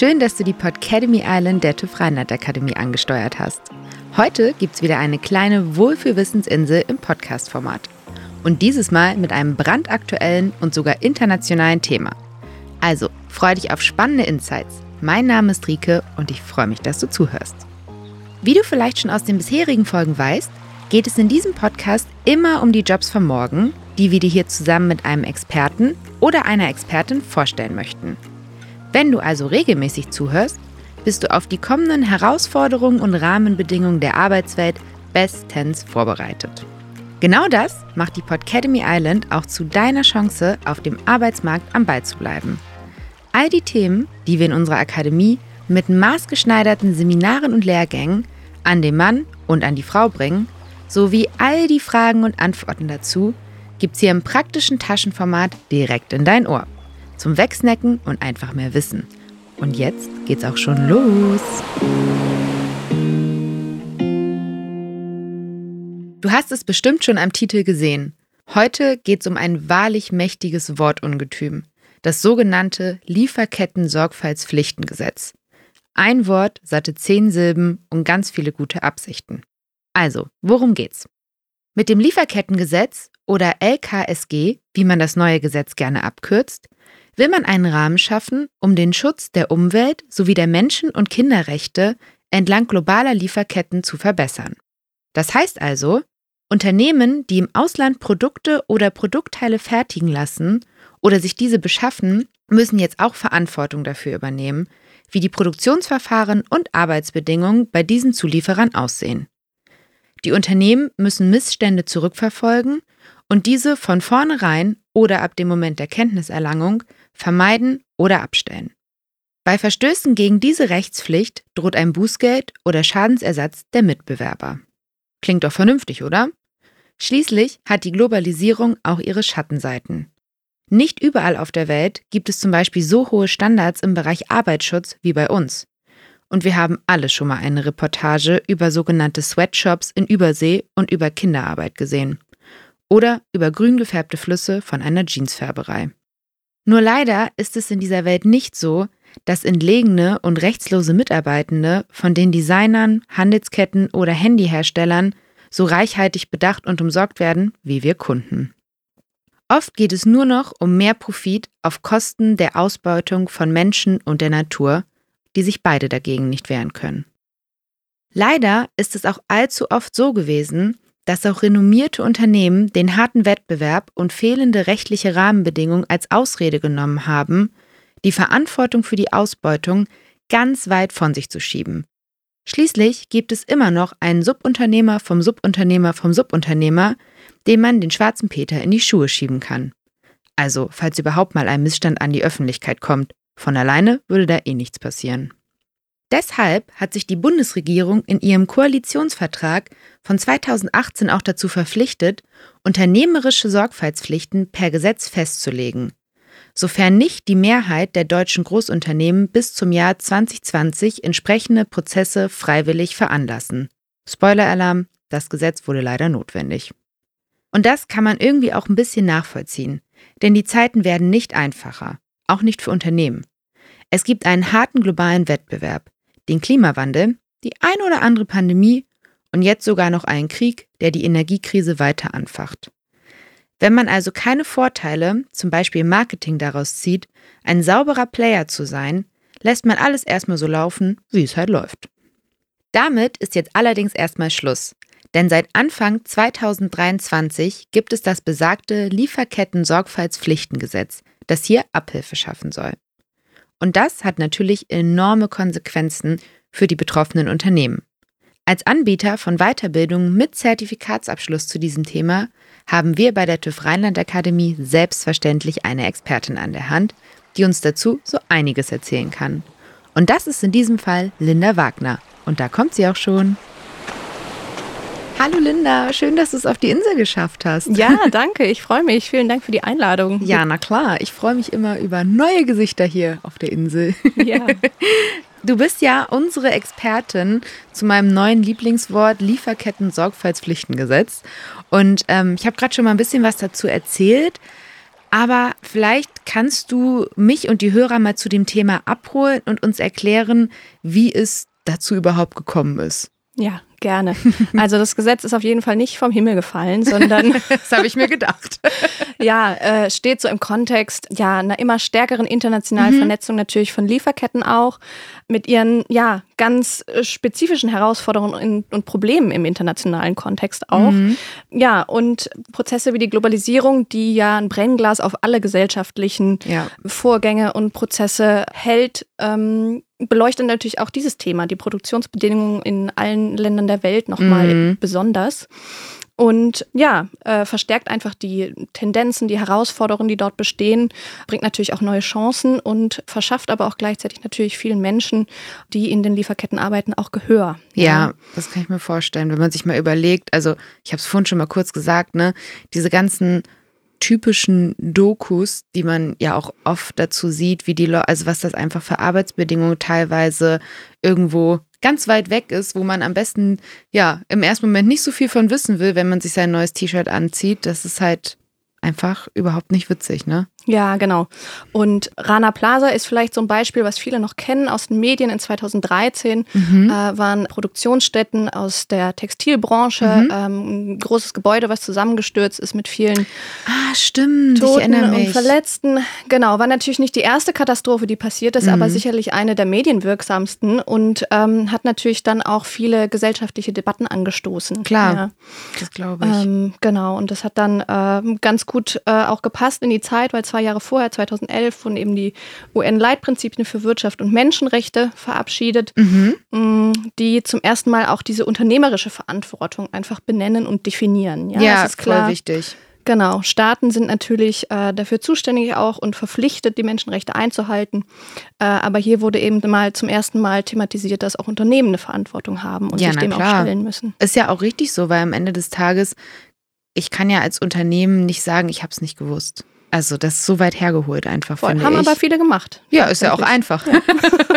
Schön, dass du die Podcademy Island der TÜV Rheinland Akademie angesteuert hast. Heute gibt es wieder eine kleine Wohlfühlwissensinsel im Podcast-Format. Und dieses Mal mit einem brandaktuellen und sogar internationalen Thema. Also, freu dich auf spannende Insights. Mein Name ist Rike und ich freue mich, dass du zuhörst. Wie du vielleicht schon aus den bisherigen Folgen weißt, geht es in diesem Podcast immer um die Jobs von morgen, die wir dir hier zusammen mit einem Experten oder einer Expertin vorstellen möchten. Wenn du also regelmäßig zuhörst, bist du auf die kommenden Herausforderungen und Rahmenbedingungen der Arbeitswelt bestens vorbereitet. Genau das macht die Podcademy Island auch zu deiner Chance, auf dem Arbeitsmarkt am Ball zu bleiben. All die Themen, die wir in unserer Akademie mit maßgeschneiderten Seminaren und Lehrgängen an den Mann und an die Frau bringen, sowie all die Fragen und Antworten dazu, gibt's hier im praktischen Taschenformat direkt in dein Ohr. Zum Wegsnacken und einfach mehr Wissen. Und jetzt geht's auch schon los. Du hast es bestimmt schon am Titel gesehen. Heute geht's um ein wahrlich mächtiges Wortungetüm. Das sogenannte Lieferketten-Sorgfaltspflichtengesetz. Ein Wort, satte zehn Silben und ganz viele gute Absichten. Also, worum geht's? Mit dem Lieferkettengesetz oder LKSG, wie man das neue Gesetz gerne abkürzt, will man einen Rahmen schaffen, um den Schutz der Umwelt sowie der Menschen- und Kinderrechte entlang globaler Lieferketten zu verbessern. Das heißt also, Unternehmen, die im Ausland Produkte oder Produktteile fertigen lassen oder sich diese beschaffen, müssen jetzt auch Verantwortung dafür übernehmen, wie die Produktionsverfahren und Arbeitsbedingungen bei diesen Zulieferern aussehen. Die Unternehmen müssen Missstände zurückverfolgen und diese von vornherein oder ab dem Moment der Kenntniserlangung vermeiden oder abstellen. Bei Verstößen gegen diese Rechtspflicht droht ein Bußgeld oder Schadensersatz der Mitbewerber. Klingt doch vernünftig, oder? Schließlich hat die Globalisierung auch ihre Schattenseiten. Nicht überall auf der Welt gibt es zum Beispiel so hohe Standards im Bereich Arbeitsschutz wie bei uns. Und wir haben alle schon mal eine Reportage über sogenannte Sweatshops in Übersee und über Kinderarbeit gesehen. Oder über grün gefärbte Flüsse von einer Jeansfärberei. Nur leider ist es in dieser Welt nicht so, dass entlegene und rechtslose Mitarbeitende von den Designern, Handelsketten oder Handyherstellern so reichhaltig bedacht und umsorgt werden wie wir Kunden. Oft geht es nur noch um mehr Profit auf Kosten der Ausbeutung von Menschen und der Natur die sich beide dagegen nicht wehren können. Leider ist es auch allzu oft so gewesen, dass auch renommierte Unternehmen den harten Wettbewerb und fehlende rechtliche Rahmenbedingungen als Ausrede genommen haben, die Verantwortung für die Ausbeutung ganz weit von sich zu schieben. Schließlich gibt es immer noch einen Subunternehmer vom Subunternehmer vom Subunternehmer, dem man den schwarzen Peter in die Schuhe schieben kann. Also, falls überhaupt mal ein Missstand an die Öffentlichkeit kommt, von alleine würde da eh nichts passieren. Deshalb hat sich die Bundesregierung in ihrem Koalitionsvertrag von 2018 auch dazu verpflichtet, unternehmerische Sorgfaltspflichten per Gesetz festzulegen, sofern nicht die Mehrheit der deutschen Großunternehmen bis zum Jahr 2020 entsprechende Prozesse freiwillig veranlassen. Spoiler-Alarm, das Gesetz wurde leider notwendig. Und das kann man irgendwie auch ein bisschen nachvollziehen, denn die Zeiten werden nicht einfacher, auch nicht für Unternehmen. Es gibt einen harten globalen Wettbewerb, den Klimawandel, die ein oder andere Pandemie und jetzt sogar noch einen Krieg, der die Energiekrise weiter anfacht. Wenn man also keine Vorteile, zum Beispiel Marketing daraus zieht, ein sauberer Player zu sein, lässt man alles erstmal so laufen, wie es halt läuft. Damit ist jetzt allerdings erstmal Schluss. Denn seit Anfang 2023 gibt es das besagte Lieferketten-Sorgfaltspflichtengesetz, das hier Abhilfe schaffen soll. Und das hat natürlich enorme Konsequenzen für die betroffenen Unternehmen. Als Anbieter von Weiterbildungen mit Zertifikatsabschluss zu diesem Thema haben wir bei der TÜV Rheinland Akademie selbstverständlich eine Expertin an der Hand, die uns dazu so einiges erzählen kann. Und das ist in diesem Fall Linda Wagner. Und da kommt sie auch schon. Hallo Linda, schön, dass du es auf die Insel geschafft hast. Ja, danke, ich freue mich. Vielen Dank für die Einladung. Ja, na klar, ich freue mich immer über neue Gesichter hier auf der Insel. Ja. Du bist ja unsere Expertin zu meinem neuen Lieblingswort Lieferketten-Sorgfaltspflichtengesetz. Und ähm, ich habe gerade schon mal ein bisschen was dazu erzählt. Aber vielleicht kannst du mich und die Hörer mal zu dem Thema abholen und uns erklären, wie es dazu überhaupt gekommen ist. Ja, gerne. Also das Gesetz ist auf jeden Fall nicht vom Himmel gefallen, sondern das habe ich mir gedacht. ja, äh, steht so im Kontext ja einer immer stärkeren internationalen mhm. Vernetzung natürlich von Lieferketten auch mit ihren ja ganz äh, spezifischen Herausforderungen und Problemen im internationalen Kontext auch. Mhm. Ja, und Prozesse wie die Globalisierung, die ja ein Brennglas auf alle gesellschaftlichen ja. Vorgänge und Prozesse hält, ähm, beleuchtet natürlich auch dieses Thema, die Produktionsbedingungen in allen Ländern der Welt nochmal mhm. besonders. Und ja, äh, verstärkt einfach die Tendenzen, die Herausforderungen, die dort bestehen, bringt natürlich auch neue Chancen und verschafft aber auch gleichzeitig natürlich vielen Menschen, die in den Lieferketten arbeiten, auch Gehör. Ja, ja. das kann ich mir vorstellen, wenn man sich mal überlegt, also ich habe es vorhin schon mal kurz gesagt, ne, diese ganzen typischen Dokus, die man ja auch oft dazu sieht, wie die Leute, also was das einfach für Arbeitsbedingungen teilweise irgendwo ganz weit weg ist, wo man am besten ja im ersten Moment nicht so viel von wissen will, wenn man sich sein neues T-Shirt anzieht. Das ist halt einfach überhaupt nicht witzig, ne? Ja, genau. Und Rana Plaza ist vielleicht so ein Beispiel, was viele noch kennen aus den Medien. In 2013 mhm. äh, waren Produktionsstätten aus der Textilbranche, mhm. ähm, ein großes Gebäude, was zusammengestürzt ist mit vielen ah, stimmt. Toten und Verletzten. Genau, war natürlich nicht die erste Katastrophe, die passiert ist, mhm. aber sicherlich eine der medienwirksamsten und ähm, hat natürlich dann auch viele gesellschaftliche Debatten angestoßen. Klar, ja. das glaube ich. Ähm, genau, und das hat dann äh, ganz gut äh, auch gepasst in die Zeit, weil zwei Jahre vorher, 2011, wurden eben die UN-Leitprinzipien für Wirtschaft und Menschenrechte verabschiedet, mhm. Mm, die zum ersten Mal auch diese unternehmerische Verantwortung einfach benennen und definieren. Ja, ja das ist klar. voll wichtig. Genau, Staaten sind natürlich äh, dafür zuständig auch und verpflichtet, die Menschenrechte einzuhalten. Äh, aber hier wurde eben mal zum ersten Mal thematisiert, dass auch Unternehmen eine Verantwortung haben und ja, sich dem klar. auch stellen müssen. Ist ja auch richtig so, weil am Ende des Tages, ich kann ja als Unternehmen nicht sagen, ich habe es nicht gewusst. Also das ist so weit hergeholt einfach, Voll, finde haben ich. Aber viele gemacht. Ja, ist ja auch einfach. Ja.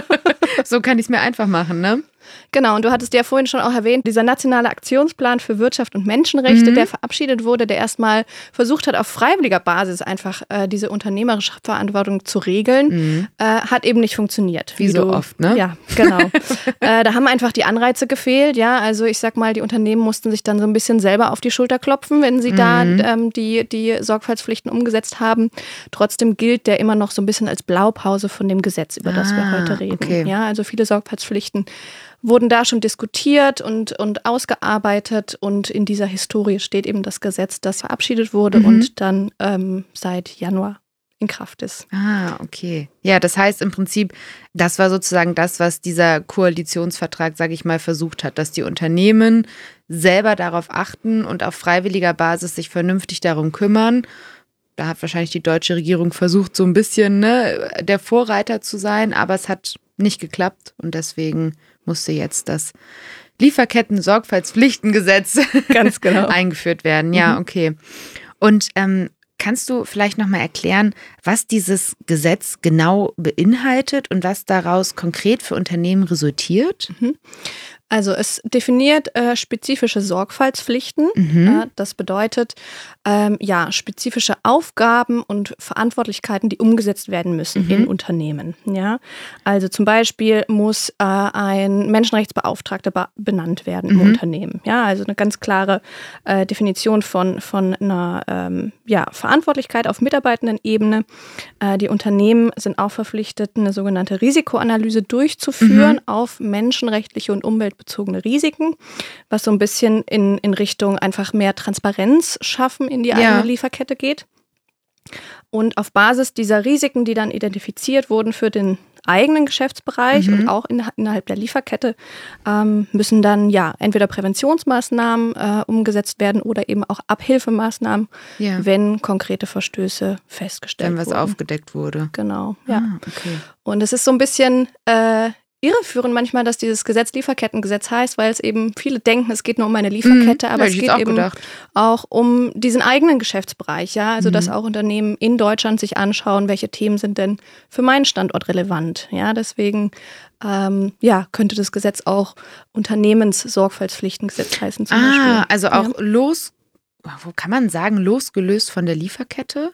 so kann ich es mir einfach machen, ne? Genau, und du hattest ja vorhin schon auch erwähnt, dieser nationale Aktionsplan für Wirtschaft und Menschenrechte, mhm. der verabschiedet wurde, der erstmal versucht hat, auf freiwilliger Basis einfach äh, diese unternehmerische Verantwortung zu regeln, mhm. äh, hat eben nicht funktioniert. Wie, wie so du, oft, ne? Ja, genau. äh, da haben einfach die Anreize gefehlt, ja. Also ich sag mal, die Unternehmen mussten sich dann so ein bisschen selber auf die Schulter klopfen, wenn sie mhm. da ähm, die, die Sorgfaltspflichten umgesetzt haben. Trotzdem gilt der immer noch so ein bisschen als Blaupause von dem Gesetz, über das ah, wir heute reden. Okay. Ja, also viele Sorgfaltspflichten wurden da schon diskutiert und, und ausgearbeitet und in dieser Historie steht eben das Gesetz, das verabschiedet wurde mhm. und dann ähm, seit Januar in Kraft ist. Ah, okay. Ja, das heißt im Prinzip, das war sozusagen das, was dieser Koalitionsvertrag, sage ich mal, versucht hat, dass die Unternehmen selber darauf achten und auf freiwilliger Basis sich vernünftig darum kümmern. Da hat wahrscheinlich die deutsche Regierung versucht, so ein bisschen ne, der Vorreiter zu sein, aber es hat nicht geklappt und deswegen musste jetzt das Lieferketten-Sorgfaltspflichtengesetz Ganz genau. eingeführt werden. Ja, mhm. okay. Und ähm, kannst du vielleicht nochmal erklären, was dieses Gesetz genau beinhaltet und was daraus konkret für Unternehmen resultiert? Mhm. Also es definiert äh, spezifische Sorgfaltspflichten. Mhm. Äh, das bedeutet ähm, ja spezifische Aufgaben und Verantwortlichkeiten, die umgesetzt werden müssen mhm. in Unternehmen. Ja, also zum Beispiel muss äh, ein Menschenrechtsbeauftragter benannt werden im mhm. Unternehmen. Ja, also eine ganz klare äh, Definition von von einer ähm, ja Verantwortlichkeit auf Mitarbeitendenebene. Äh, die Unternehmen sind auch verpflichtet, eine sogenannte Risikoanalyse durchzuführen mhm. auf menschenrechtliche und Umwelt umweltbezogene Risiken, was so ein bisschen in, in Richtung einfach mehr Transparenz schaffen in die ja. eigene Lieferkette geht. Und auf Basis dieser Risiken, die dann identifiziert wurden für den eigenen Geschäftsbereich mhm. und auch in, innerhalb der Lieferkette, ähm, müssen dann ja entweder Präventionsmaßnahmen äh, umgesetzt werden oder eben auch Abhilfemaßnahmen, ja. wenn konkrete Verstöße festgestellt wurden. Wenn was wurden. aufgedeckt wurde. Genau, ja. Ah, okay. Und es ist so ein bisschen äh, irreführend manchmal, dass dieses Gesetz Lieferkettengesetz heißt, weil es eben viele denken, es geht nur um eine Lieferkette, mhm, aber es geht auch eben gedacht. auch um diesen eigenen Geschäftsbereich, ja, also mhm. dass auch Unternehmen in Deutschland sich anschauen, welche Themen sind denn für meinen Standort relevant, ja, deswegen ähm, ja, könnte das Gesetz auch Unternehmenssorgfaltspflichtengesetz heißen zum ah, Beispiel. also auch ja. los, wo kann man sagen, losgelöst von der Lieferkette?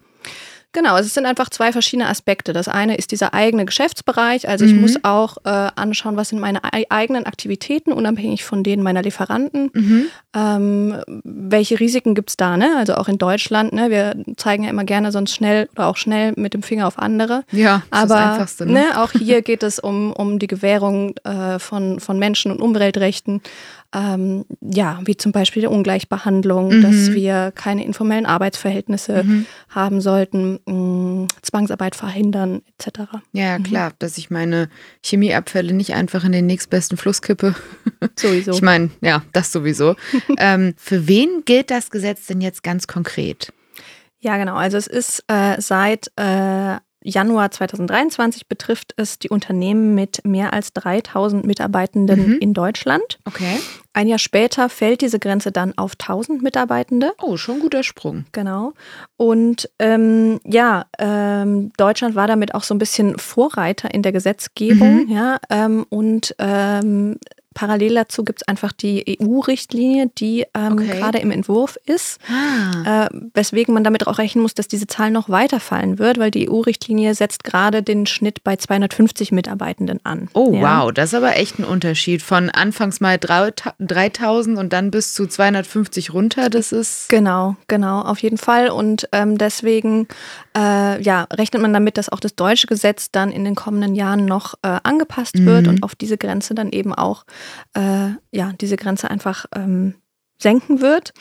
Genau, also es sind einfach zwei verschiedene Aspekte. Das eine ist dieser eigene Geschäftsbereich. Also ich Mhm. muss auch äh, anschauen, was sind meine ei- eigenen Aktivitäten, unabhängig von denen meiner Lieferanten. Mhm. Ähm, welche Risiken gibt es da? Ne? Also auch in Deutschland. Ne? Wir zeigen ja immer gerne sonst schnell oder auch schnell mit dem Finger auf andere. Ja, das ist das Aber Einfachste. Ne? ne, auch hier geht es um, um die Gewährung äh, von, von Menschen- und Umweltrechten. Ähm, ja, wie zum Beispiel der Ungleichbehandlung, Mhm. dass wir keine informellen Arbeitsverhältnisse Mhm. haben sollten, mh, Zwangsarbeit verhindern, etc. Ja, klar, dass ich meine Chemieabfälle nicht einfach in den nächstbesten Fluss kippe. Sowieso. Ich meine, ja, das sowieso. ähm, für wen gilt das Gesetz denn jetzt ganz konkret? Ja, genau. Also es ist äh, seit äh, Januar 2023 betrifft es die Unternehmen mit mehr als 3000 Mitarbeitenden Mhm. in Deutschland. Okay. Ein Jahr später fällt diese Grenze dann auf 1000 Mitarbeitende. Oh, schon ein guter Sprung. Genau. Und ähm, ja, ähm, Deutschland war damit auch so ein bisschen Vorreiter in der Gesetzgebung. Mhm. Ja, ähm, und ähm, parallel dazu gibt es einfach die EU-Richtlinie, die ähm, Okay. gerade im Entwurf ist. Ah. Äh, weswegen man damit auch rechnen muss, dass diese Zahl noch weiter fallen wird, weil die EU-Richtlinie setzt gerade den Schnitt bei 250 Mitarbeitenden an. Oh, Ja. wow, das ist aber echt ein Unterschied. Von anfangs mal 3000 und dann bis zu 250 runter. Das ist. Genau, genau, auf jeden Fall. Und ähm, deswegen äh, ja, rechnet man damit, dass auch das deutsche Gesetz dann in den kommenden Jahren noch äh, angepasst wird Mhm. und auf diese Grenze dann eben auch, äh, ja, diese Grenze einfach ähm, senken wird.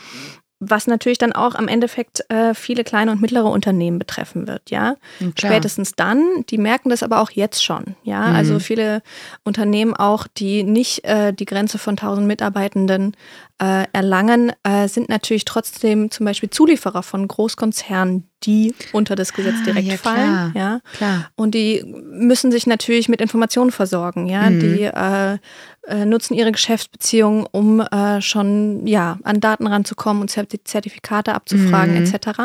Was natürlich dann auch am Endeffekt äh, viele kleine und mittlere Unternehmen betreffen wird, ja. Ja, klar. Spätestens dann, die merken das aber auch jetzt schon, ja. Mhm. Also viele Unternehmen auch, die nicht äh, die Grenze von 1000 Mitarbeitenden äh, erlangen, äh, sind natürlich trotzdem zum Beispiel Zulieferer von Großkonzernen, die unter das Gesetz Ah, direkt ja, fallen, klar. ja. Klar. Und die müssen sich natürlich mit Informationen versorgen, ja. Mhm. Die äh, äh, nutzen ihre Geschäftsbeziehungen, um äh, schon ja an Daten ranzukommen und Zerti- Zertifikate abzufragen Mhm. etc.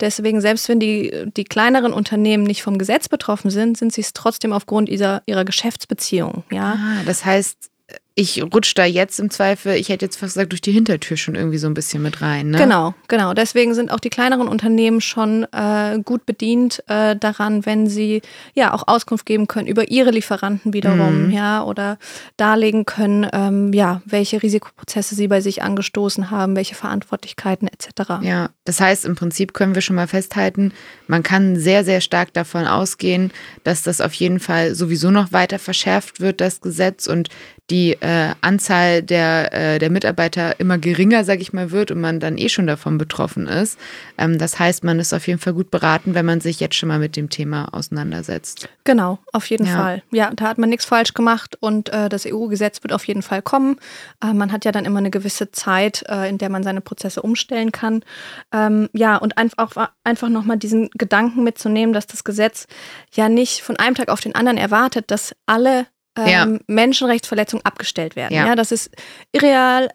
Deswegen, selbst wenn die, die kleineren Unternehmen nicht vom Gesetz betroffen sind, sind sie es trotzdem aufgrund ihrer, ihrer Geschäftsbeziehung, ja. Ah, das heißt, ich rutsche da jetzt im Zweifel, ich hätte jetzt fast gesagt, durch die Hintertür schon irgendwie so ein bisschen mit rein. Ne? Genau, genau. Deswegen sind auch die kleineren Unternehmen schon äh, gut bedient äh, daran, wenn sie ja auch Auskunft geben können über ihre Lieferanten wiederum, Mhm. ja, oder darlegen können, ähm, ja, welche Risikoprozesse sie bei sich angestoßen haben, welche Verantwortlichkeiten etc. Ja, das heißt, im Prinzip können wir schon mal festhalten, man kann sehr, sehr stark davon ausgehen, dass das auf jeden Fall sowieso noch weiter verschärft wird, das Gesetz und die äh, Anzahl der, äh, der Mitarbeiter immer geringer, sage ich mal, wird und man dann eh schon davon betroffen ist. Ähm, das heißt, man ist auf jeden Fall gut beraten, wenn man sich jetzt schon mal mit dem Thema auseinandersetzt. Genau, auf jeden Ja. Fall. Ja, da hat man nichts falsch gemacht und äh, das EU-Gesetz wird auf jeden Fall kommen. Äh, man hat ja dann immer eine gewisse Zeit, äh, in der man seine Prozesse umstellen kann. Ähm, ja, und einfach, einfach nochmal diesen Gedanken mitzunehmen, dass das Gesetz ja nicht von einem Tag auf den anderen erwartet, dass alle ähm, Ja. Menschenrechtsverletzungen abgestellt werden. Ja. Ja. das ist irreal, irre,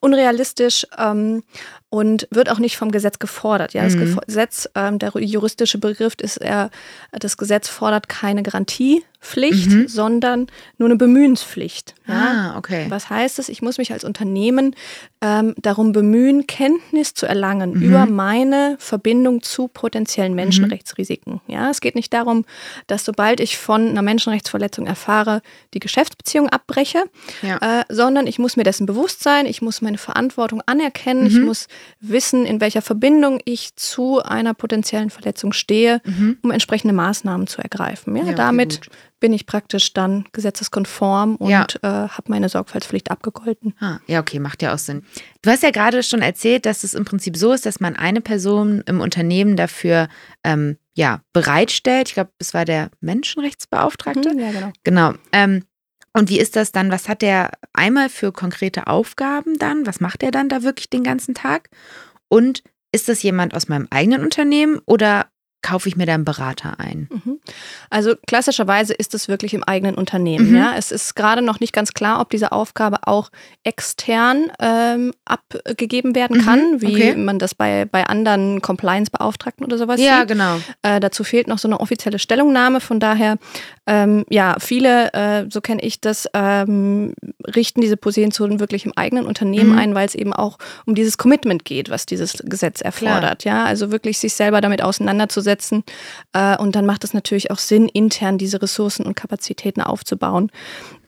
unrealistisch ähm, und wird auch nicht vom Gesetz gefordert. Ja, das Mhm. Gesetz, ähm, der juristische Begriff ist eher, das Gesetz fordert keine Garantiepflicht, Mhm. sondern nur eine Bemühenspflicht. Ja? Ah, okay. Was heißt es? Ich muss mich als Unternehmen ähm, darum bemühen, Kenntnis zu erlangen Mhm. über meine Verbindung zu potenziellen Menschenrechtsrisiken. Ja, es geht nicht darum, dass sobald ich von einer Menschenrechtsverletzung erfahre, die Geschäftsbeziehung abbreche, Ja. äh, sondern ich muss mir dessen bewusst sein, ich muss meine Verantwortung anerkennen, ich Mhm. muss wissen, in welcher Verbindung ich zu einer potenziellen Verletzung stehe, Mhm. um entsprechende Maßnahmen zu ergreifen. Ja, Ja, okay, damit gut. bin ich praktisch dann gesetzeskonform und Ja. äh, habe meine Sorgfaltspflicht abgegolten. Ah, ja, okay, macht ja auch Sinn. Du hast ja gerade schon erzählt, dass es im Prinzip so ist, dass man eine Person im Unternehmen dafür ähm, ja, bereitstellt. Ich glaube, es war der Menschenrechtsbeauftragte. Mhm, ja, genau. Genau. Ähm, und wie ist das dann? Was hat der einmal für konkrete Aufgaben dann? Was macht er dann da wirklich den ganzen Tag? Und ist das jemand aus meinem eigenen Unternehmen oder kaufe ich mir da einen Berater ein? Mhm. Also klassischerweise ist es wirklich im eigenen Unternehmen. Mhm. Ja? Es ist gerade noch nicht ganz klar, ob diese Aufgabe auch extern ähm, abgegeben werden Mhm, kann, wie okay. man das bei, bei anderen Compliance-Beauftragten oder sowas Ja, sieht. genau. Äh, dazu fehlt noch so eine offizielle Stellungnahme. Von daher ähm, ja, viele, äh, so kenne ich das, ähm, richten diese Positionszonen wirklich im eigenen Unternehmen mhm. ein, weil es eben auch um dieses Commitment geht, was dieses Gesetz erfordert. Klar. Ja, also wirklich sich selber damit auseinanderzusetzen. Äh, und dann macht es natürlich auch Sinn, intern diese Ressourcen und Kapazitäten aufzubauen.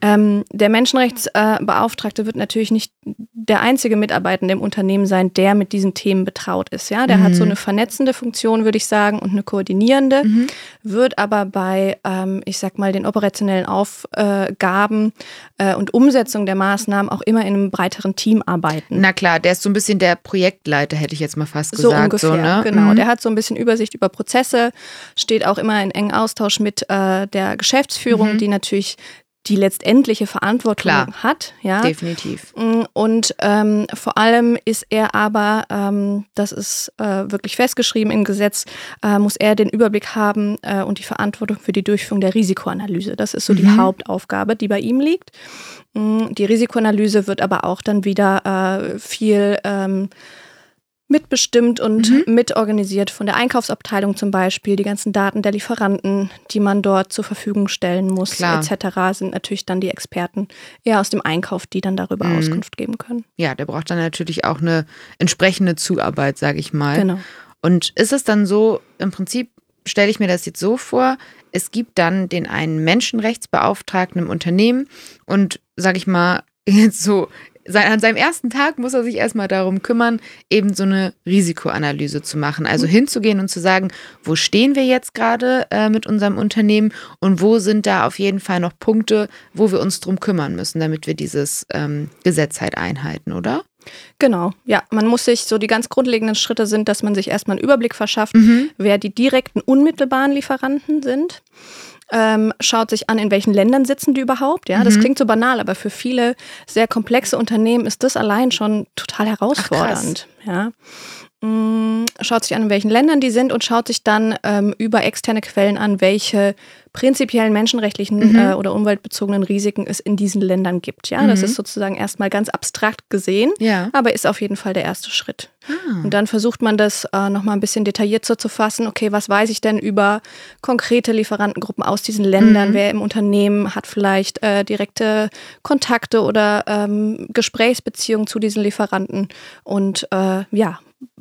Ähm, der Menschenrechtsbeauftragte wird natürlich nicht der einzige Mitarbeitende im Unternehmen sein, der mit diesen Themen betraut ist. Ja, der mhm. hat so eine vernetzende Funktion, würde ich sagen, und eine koordinierende, mhm. wird aber bei, ähm, ich sag mal, den operationellen Aufgaben äh, und Umsetzung der Maßnahmen auch immer in einem breiteren Team arbeiten. Na klar, der ist so ein bisschen der Projektleiter, hätte ich jetzt mal fast gesagt. So ungefähr, so, ne? genau. Mhm. Der hat so ein bisschen Übersicht über Prozesse, steht auch immer in engen Austausch mit äh, der Geschäftsführung, mhm. die natürlich die letztendliche Verantwortung Klar, hat. Ja, definitiv. Mm, und ähm, vor allem ist er aber, ähm, das ist äh, wirklich festgeschrieben im Gesetz, äh, muss er den Überblick haben äh, und die Verantwortung für die Durchführung der Risikoanalyse. Das ist so mhm. die Hauptaufgabe, die bei ihm liegt. Mm, die Risikoanalyse wird aber auch dann wieder äh, viel ähm, mitbestimmt und mhm. mitorganisiert von der Einkaufsabteilung zum Beispiel. Die ganzen Daten der Lieferanten, die man dort zur Verfügung stellen muss, Klar. etc., sind natürlich dann die Experten eher aus dem Einkauf, die dann darüber mhm. Auskunft geben können. Ja, der braucht dann natürlich auch eine entsprechende Zuarbeit, sage ich mal. Genau. Und ist es dann so, im Prinzip stelle ich mir das jetzt so vor, es gibt dann den einen Menschenrechtsbeauftragten im Unternehmen und, sage ich mal, jetzt so an seinem ersten Tag muss er sich erstmal darum kümmern, eben so eine Risikoanalyse zu machen. Also mhm. hinzugehen und zu sagen, wo stehen wir jetzt gerade äh, mit unserem Unternehmen und wo sind da auf jeden Fall noch Punkte, wo wir uns drum kümmern müssen, damit wir dieses ähm, Gesetz halt einhalten, oder? Genau, ja. Man muss sich so die ganz grundlegenden Schritte sind, dass man sich erstmal einen Überblick verschafft, mhm. wer die direkten, unmittelbaren Lieferanten sind ähm, schaut sich an, in welchen Ländern sitzen die überhaupt. Ja, das mhm. klingt so banal, aber für viele sehr komplexe Unternehmen ist das allein schon total herausfordernd. Ach, ja. Mm, schaut sich an, in welchen Ländern die sind und schaut sich dann ähm, über externe Quellen an, welche prinzipiellen menschenrechtlichen mhm. äh, oder umweltbezogenen Risiken es in diesen Ländern gibt. Ja, mhm. das ist sozusagen erstmal ganz abstrakt gesehen, ja. aber ist auf jeden Fall der erste Schritt. Ah. Und dann versucht man das äh, nochmal ein bisschen detaillierter zu fassen. Okay, was weiß ich denn über konkrete Lieferantengruppen aus diesen Ländern? Mhm. Wer im Unternehmen hat vielleicht äh, direkte Kontakte oder ähm, Gesprächsbeziehungen zu diesen Lieferanten? Und äh, ja,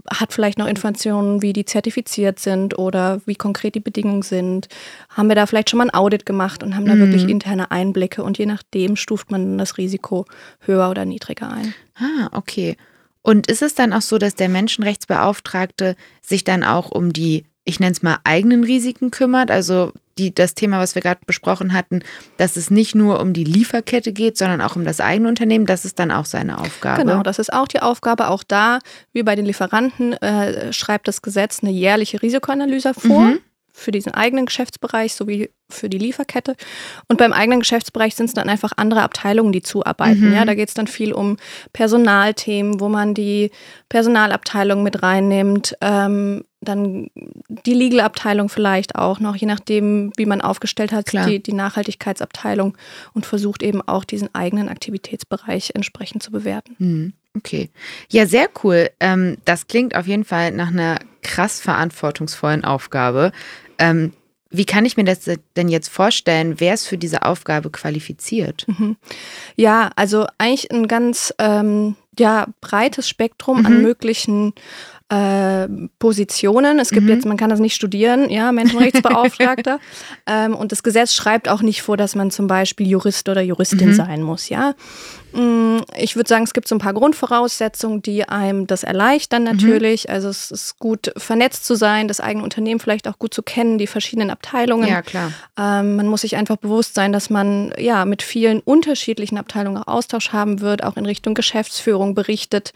hat vielleicht noch Informationen, wie die zertifiziert sind oder wie konkret die Bedingungen sind. Haben wir da vielleicht schon mal ein Audit gemacht und haben da mhm. wirklich interne Einblicke und je nachdem stuft man das Risiko höher oder niedriger ein. Ah, okay. Und ist es dann auch so, dass der Menschenrechtsbeauftragte sich dann auch um die, ich nenne es mal, eigenen Risiken kümmert? Also die, das Thema, was wir gerade besprochen hatten, dass es nicht nur um die Lieferkette geht, sondern auch um das eigene Unternehmen, das ist dann auch seine Aufgabe. Genau, das ist auch die Aufgabe. Auch da, wie bei den Lieferanten, äh, schreibt das Gesetz eine jährliche Risikoanalyse vor. Mhm für diesen eigenen Geschäftsbereich sowie für die Lieferkette. Und beim eigenen Geschäftsbereich sind es dann einfach andere Abteilungen, die zuarbeiten. Mhm. Ja, da geht es dann viel um Personalthemen, wo man die Personalabteilung mit reinnimmt. Ähm, dann die Legal-Abteilung vielleicht auch noch, je nachdem, wie man aufgestellt hat, die, die, Nachhaltigkeitsabteilung und versucht eben auch diesen eigenen Aktivitätsbereich entsprechend zu bewerten. Mhm. Okay. Ja, sehr cool. Ähm, das klingt auf jeden Fall nach einer krass verantwortungsvollen Aufgabe. Ähm, wie kann ich mir das denn jetzt vorstellen? Wer ist für diese Aufgabe qualifiziert? Mhm. Ja, also eigentlich ein ganz ähm, ja, breites Spektrum mhm. an möglichen äh, Positionen. Es gibt mhm. jetzt, man kann das nicht studieren, ja, Menschenrechtsbeauftragter. ähm, und das Gesetz schreibt auch nicht vor, dass man zum Beispiel Jurist oder Juristin mhm. sein muss, ja. Mm, ich würde sagen, es gibt so ein paar Grundvoraussetzungen, die einem das erleichtern mhm. natürlich. Mhm. Also es ist gut vernetzt zu sein, das eigene Unternehmen vielleicht auch gut zu kennen, die verschiedenen Abteilungen. Ja, klar. Ähm, man muss sich einfach bewusst sein, dass man ja mit vielen unterschiedlichen Abteilungen auch Austausch haben wird, auch in Richtung Geschäftsführung berichtet.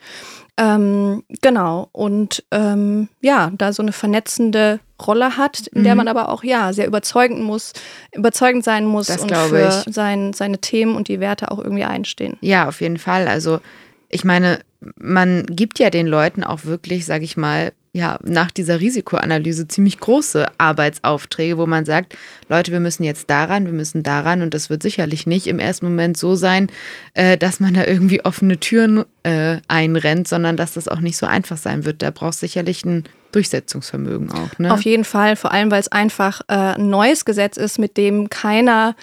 Ähm, genau. Und ähm, ja, da so eine vernetzende Rolle hat, in mhm. der man aber auch ja sehr überzeugend muss, überzeugend sein muss das und für sein, seine Themen und die Werte auch irgendwie einstehen. Ja, auf jeden Fall. Also ich meine, man gibt ja den Leuten auch wirklich, sage ich mal, ja, nach dieser Risikoanalyse ziemlich große Arbeitsaufträge, wo man sagt, Leute, wir müssen jetzt daran, wir müssen daran und das wird sicherlich nicht im ersten Moment so sein, äh, dass man da irgendwie offene Türen äh, einrennt, sondern dass das auch nicht so einfach sein wird. Da braucht sicherlich ein Durchsetzungsvermögen auch. Ne? Auf jeden Fall, vor allem weil es einfach äh, ein neues Gesetz ist, mit dem keiner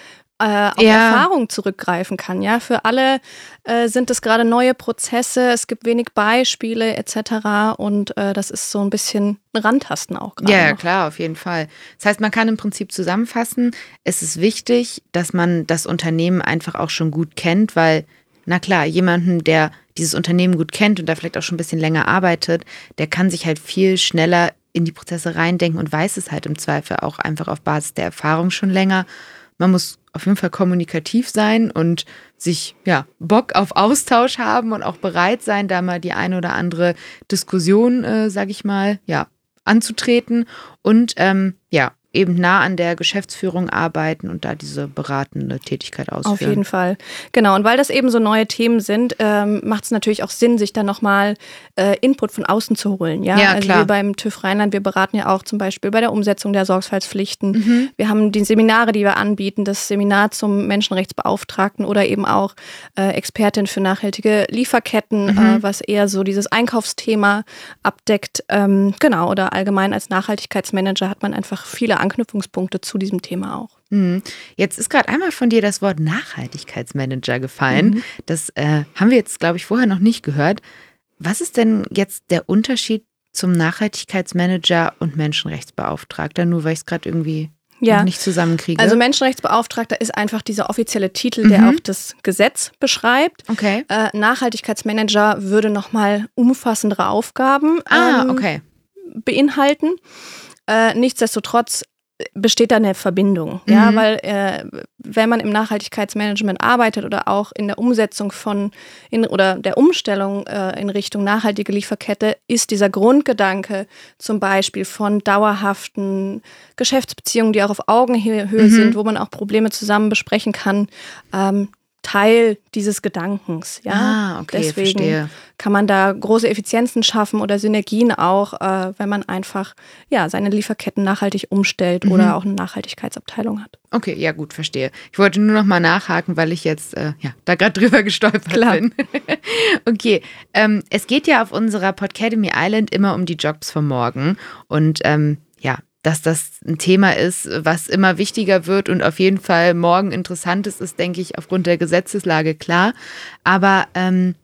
äh, auf ja. Erfahrung zurückgreifen kann. Ja, für alle äh, sind es gerade neue Prozesse, es gibt wenig Beispiele etc. Und äh, das ist so ein bisschen ein Randtasten auch gerade. Ja, noch. klar, auf jeden Fall. Das heißt, man kann im Prinzip zusammenfassen, es ist wichtig, dass man das Unternehmen einfach auch schon gut kennt, weil na klar, jemanden, der dieses Unternehmen gut kennt und da vielleicht auch schon ein bisschen länger arbeitet, der kann sich halt viel schneller in die Prozesse reindenken und weiß es halt im Zweifel auch einfach auf Basis der Erfahrung schon länger. Man muss auf jeden Fall kommunikativ sein und sich ja Bock auf Austausch haben und auch bereit sein, da mal die eine oder andere Diskussion, äh, sag ich mal, ja anzutreten und ähm, ja eben nah an der Geschäftsführung arbeiten und da diese beratende Tätigkeit ausführen. Auf jeden Fall. Genau. Und weil das eben so neue Themen sind, ähm, macht es natürlich auch Sinn, sich dann nochmal äh, Input von außen zu holen. Ja, ja also klar. wir beim TÜV Rheinland, wir beraten ja auch zum Beispiel bei der Umsetzung der Sorgfaltspflichten. Mhm. Wir haben die Seminare, die wir anbieten, das Seminar zum Menschenrechtsbeauftragten oder eben auch äh, Expertin für nachhaltige Lieferketten, mhm. äh, was eher so dieses Einkaufsthema abdeckt. Ähm, genau. Oder allgemein als Nachhaltigkeitsmanager hat man einfach viele Anknüpfungspunkte zu diesem Thema auch. Mhm. Jetzt ist gerade einmal von dir das Wort Nachhaltigkeitsmanager gefallen. Mhm. Das äh, haben wir jetzt, glaube ich, vorher noch nicht gehört. Was ist denn jetzt der Unterschied zum Nachhaltigkeitsmanager und Menschenrechtsbeauftragter? Nur weil ich es gerade irgendwie ja. nicht zusammenkriege. Also Menschenrechtsbeauftragter ist einfach dieser offizielle Titel, der mhm. auch das Gesetz beschreibt. Okay. Äh, Nachhaltigkeitsmanager würde nochmal umfassendere Aufgaben ah, ähm, okay. beinhalten. Äh, nichtsdestotrotz besteht da eine Verbindung, mhm. ja, weil äh, wenn man im Nachhaltigkeitsmanagement arbeitet oder auch in der Umsetzung von in, oder der Umstellung äh, in Richtung nachhaltige Lieferkette, ist dieser Grundgedanke zum Beispiel von dauerhaften Geschäftsbeziehungen, die auch auf Augenhöhe mhm. sind, wo man auch Probleme zusammen besprechen kann, ähm, Teil dieses Gedankens. Ja? Ah, okay, Deswegen verstehe. kann man da große Effizienzen schaffen oder Synergien auch, äh, wenn man einfach ja, seine Lieferketten nachhaltig umstellt mhm. oder auch eine Nachhaltigkeitsabteilung hat. Okay, ja gut, verstehe. Ich wollte nur noch mal nachhaken, weil ich jetzt äh, ja, da gerade drüber gestolpert Klar. bin. okay, ähm, es geht ja auf unserer Podcademy Island immer um die Jobs von morgen und ähm, dass das ein Thema ist, was immer wichtiger wird und auf jeden Fall morgen interessant ist, ist, denke ich, aufgrund der Gesetzeslage klar. Aber ähm,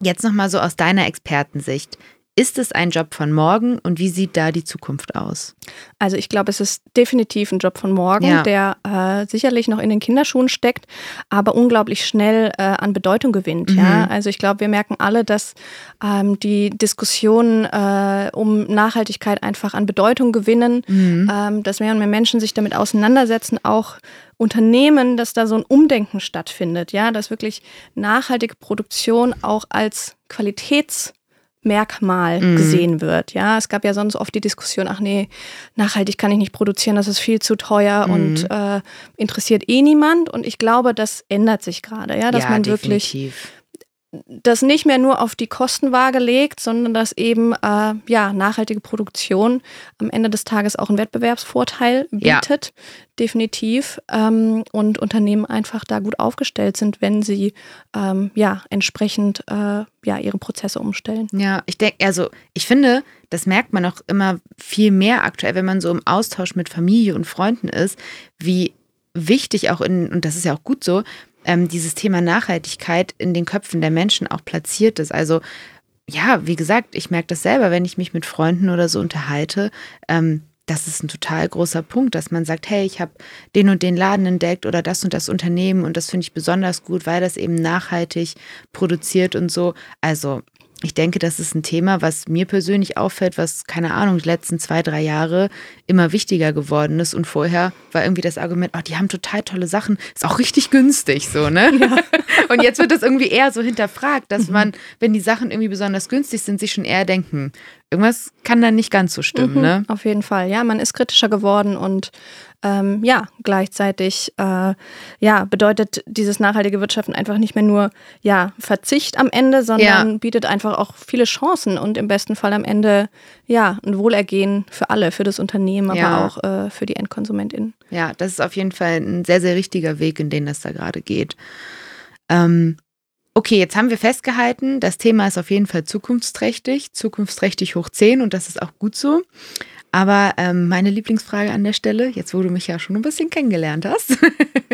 jetzt nochmal so aus deiner Expertensicht. Ist es ein Job von morgen und wie sieht da die Zukunft aus? Also ich glaube, es ist definitiv ein Job von morgen, ja. der äh, sicherlich noch in den Kinderschuhen steckt, aber unglaublich schnell äh, an Bedeutung gewinnt. Mhm. Ja? Also ich glaube, wir merken alle, dass ähm, die Diskussionen äh, um Nachhaltigkeit einfach an Bedeutung gewinnen, mhm. ähm, dass mehr und mehr Menschen sich damit auseinandersetzen, auch Unternehmen, dass da so ein Umdenken stattfindet, ja, dass wirklich nachhaltige Produktion auch als Qualitäts Merkmal mhm. gesehen wird. Ja, es gab ja sonst oft die Diskussion, ach nee, nachhaltig kann ich nicht produzieren, das ist viel zu teuer mhm. und äh, interessiert eh niemand. Und ich glaube, das ändert sich gerade, ja, dass ja, man definitiv. wirklich das nicht mehr nur auf die Kostenwaage legt, sondern dass eben äh, ja, nachhaltige Produktion am Ende des Tages auch einen Wettbewerbsvorteil bietet, ja. definitiv. Ähm, und Unternehmen einfach da gut aufgestellt sind, wenn sie ähm, ja entsprechend äh, ja, ihre Prozesse umstellen. Ja, ich denke, also ich finde, das merkt man auch immer viel mehr aktuell, wenn man so im Austausch mit Familie und Freunden ist, wie wichtig auch in, und das ist ja auch gut so, ähm, dieses Thema Nachhaltigkeit in den Köpfen der Menschen auch platziert ist. Also ja, wie gesagt, ich merke das selber, wenn ich mich mit Freunden oder so unterhalte. Ähm, das ist ein total großer Punkt, dass man sagt, hey, ich habe den und den Laden entdeckt oder das und das Unternehmen und das finde ich besonders gut, weil das eben nachhaltig produziert und so. Also ich denke, das ist ein Thema, was mir persönlich auffällt, was, keine Ahnung, die letzten zwei, drei Jahre immer wichtiger geworden ist. Und vorher war irgendwie das Argument, oh, die haben total tolle Sachen, ist auch richtig günstig, so, ne? Ja. Und jetzt wird das irgendwie eher so hinterfragt, dass mhm. man, wenn die Sachen irgendwie besonders günstig sind, sich schon eher denken, irgendwas kann dann nicht ganz so stimmen, mhm, ne? Auf jeden Fall, ja, man ist kritischer geworden und ähm, ja, gleichzeitig äh, ja, bedeutet dieses nachhaltige Wirtschaften einfach nicht mehr nur ja, Verzicht am Ende, sondern ja. bietet einfach auch viele Chancen und im besten Fall am Ende ja, ein Wohlergehen für alle, für das Unternehmen, aber ja. auch äh, für die EndkonsumentInnen. Ja, das ist auf jeden Fall ein sehr, sehr richtiger Weg, in den das da gerade geht. Ähm, Okay, jetzt haben wir festgehalten, das Thema ist auf jeden Fall zukunftsträchtig, zukunftsträchtig hoch 10 und das ist auch gut so. Aber ähm, meine Lieblingsfrage an der Stelle, jetzt wo du mich ja schon ein bisschen kennengelernt hast,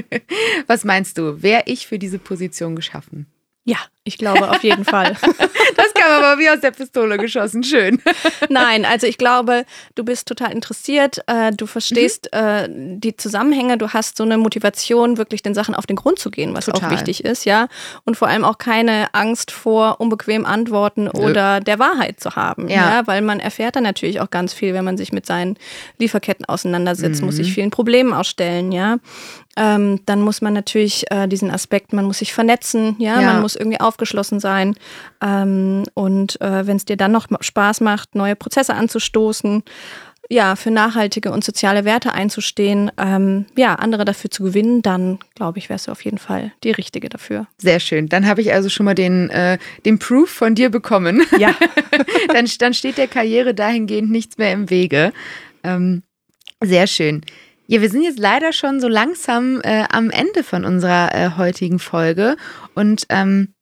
was meinst du, wäre ich für diese Position geschaffen? Ja, ich glaube auf jeden Fall. Kam aber wie aus der Pistole geschossen. Schön. Nein, also ich glaube, du bist total interessiert, äh, du verstehst mhm. äh, die Zusammenhänge, du hast so eine Motivation, wirklich den Sachen auf den Grund zu gehen, was total. auch wichtig ist, ja. Und vor allem auch keine Angst vor unbequemen Antworten oder der Wahrheit zu haben. Ja. ja. Weil man erfährt dann natürlich auch ganz viel, wenn man sich mit seinen Lieferketten auseinandersetzt, mhm. muss sich vielen Problemen ausstellen, ja. Ähm, dann muss man natürlich äh, diesen Aspekt, man muss sich vernetzen, ja, ja. man muss irgendwie aufgeschlossen sein. Ähm, und äh, wenn es dir dann noch Spaß macht, neue Prozesse anzustoßen, ja, für nachhaltige und soziale Werte einzustehen, ähm, ja, andere dafür zu gewinnen, dann glaube ich, wärst du auf jeden Fall die Richtige dafür. Sehr schön. Dann habe ich also schon mal den, äh, den Proof von dir bekommen. Ja. dann, dann steht der Karriere dahingehend nichts mehr im Wege. Ähm, sehr schön. Ja, wir sind jetzt leider schon so langsam äh, am Ende von unserer äh, heutigen Folge. Und ähm,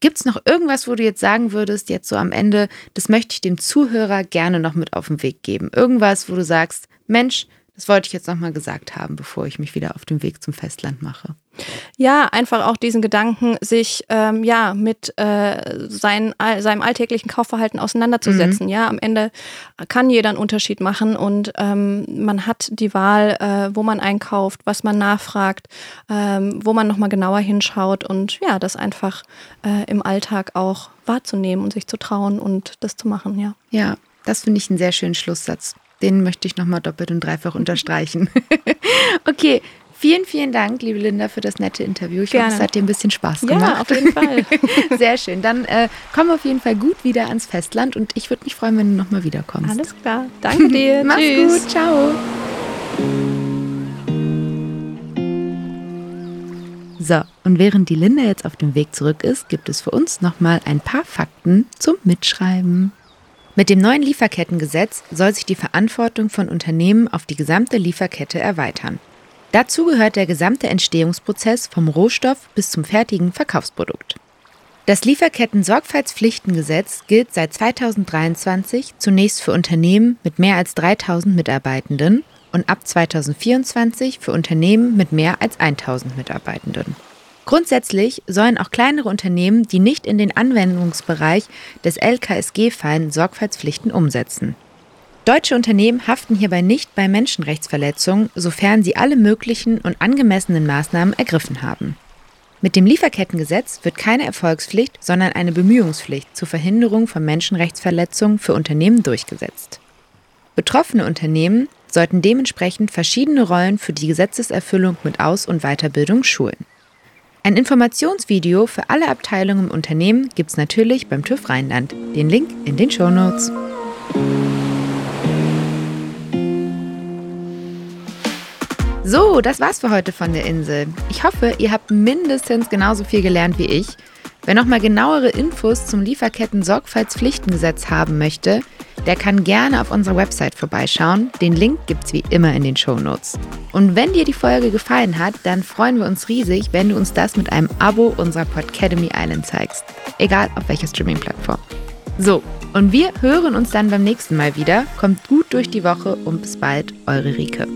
gibt es noch irgendwas, wo du jetzt sagen würdest, jetzt so am Ende, das möchte ich dem Zuhörer gerne noch mit auf den Weg geben? Irgendwas, wo du sagst, Mensch, das wollte ich jetzt nochmal gesagt haben, bevor ich mich wieder auf den Weg zum Festland mache. Ja, einfach auch diesen Gedanken, sich ähm, ja mit äh, sein, seinem alltäglichen Kaufverhalten auseinanderzusetzen. Mhm. Ja, am Ende kann jeder einen Unterschied machen und ähm, man hat die Wahl, äh, wo man einkauft, was man nachfragt, ähm, wo man nochmal genauer hinschaut und ja, das einfach äh, im Alltag auch wahrzunehmen und sich zu trauen und das zu machen. Ja, ja das finde ich einen sehr schönen Schlusssatz. Den möchte ich nochmal doppelt und dreifach unterstreichen. okay, Vielen, vielen Dank, liebe Linda, für das nette Interview. Ich Gerne. hoffe, es hat dir ein bisschen Spaß gemacht. Ja, auf jeden Fall. Sehr schön. Dann äh, komm auf jeden Fall gut wieder ans Festland und ich würde mich freuen, wenn du nochmal wiederkommst. Alles klar. Danke dir. Mach's Tschüss. gut. Ciao. So, und während die Linda jetzt auf dem Weg zurück ist, gibt es für uns nochmal ein paar Fakten zum Mitschreiben. Mit dem neuen Lieferkettengesetz soll sich die Verantwortung von Unternehmen auf die gesamte Lieferkette erweitern. Dazu gehört der gesamte Entstehungsprozess vom Rohstoff bis zum fertigen Verkaufsprodukt. Das Lieferketten-Sorgfaltspflichtengesetz gilt seit 2023 zunächst für Unternehmen mit mehr als 3000 Mitarbeitenden und ab 2024 für Unternehmen mit mehr als 1000 Mitarbeitenden. Grundsätzlich sollen auch kleinere Unternehmen, die nicht in den Anwendungsbereich des LKSG fallen, Sorgfaltspflichten umsetzen. Deutsche Unternehmen haften hierbei nicht bei Menschenrechtsverletzungen, sofern sie alle möglichen und angemessenen Maßnahmen ergriffen haben. Mit dem Lieferkettengesetz wird keine Erfolgspflicht, sondern eine Bemühungspflicht zur Verhinderung von Menschenrechtsverletzungen für Unternehmen durchgesetzt. Betroffene Unternehmen sollten dementsprechend verschiedene Rollen für die Gesetzeserfüllung mit Aus- und Weiterbildung schulen. Ein Informationsvideo für alle Abteilungen im Unternehmen gibt's natürlich beim TÜV Rheinland. Den Link in den Show Notes. So, das war's für heute von der Insel. Ich hoffe, ihr habt mindestens genauso viel gelernt wie ich. Wer nochmal genauere Infos zum Lieferketten-Sorgfaltspflichtengesetz haben möchte, der kann gerne auf unserer Website vorbeischauen. Den Link gibt's wie immer in den Show Notes. Und wenn dir die Folge gefallen hat, dann freuen wir uns riesig, wenn du uns das mit einem Abo unserer Podcademy Island zeigst. Egal auf welcher Streaming-Plattform. So, und wir hören uns dann beim nächsten Mal wieder. Kommt gut durch die Woche und bis bald, eure Rike.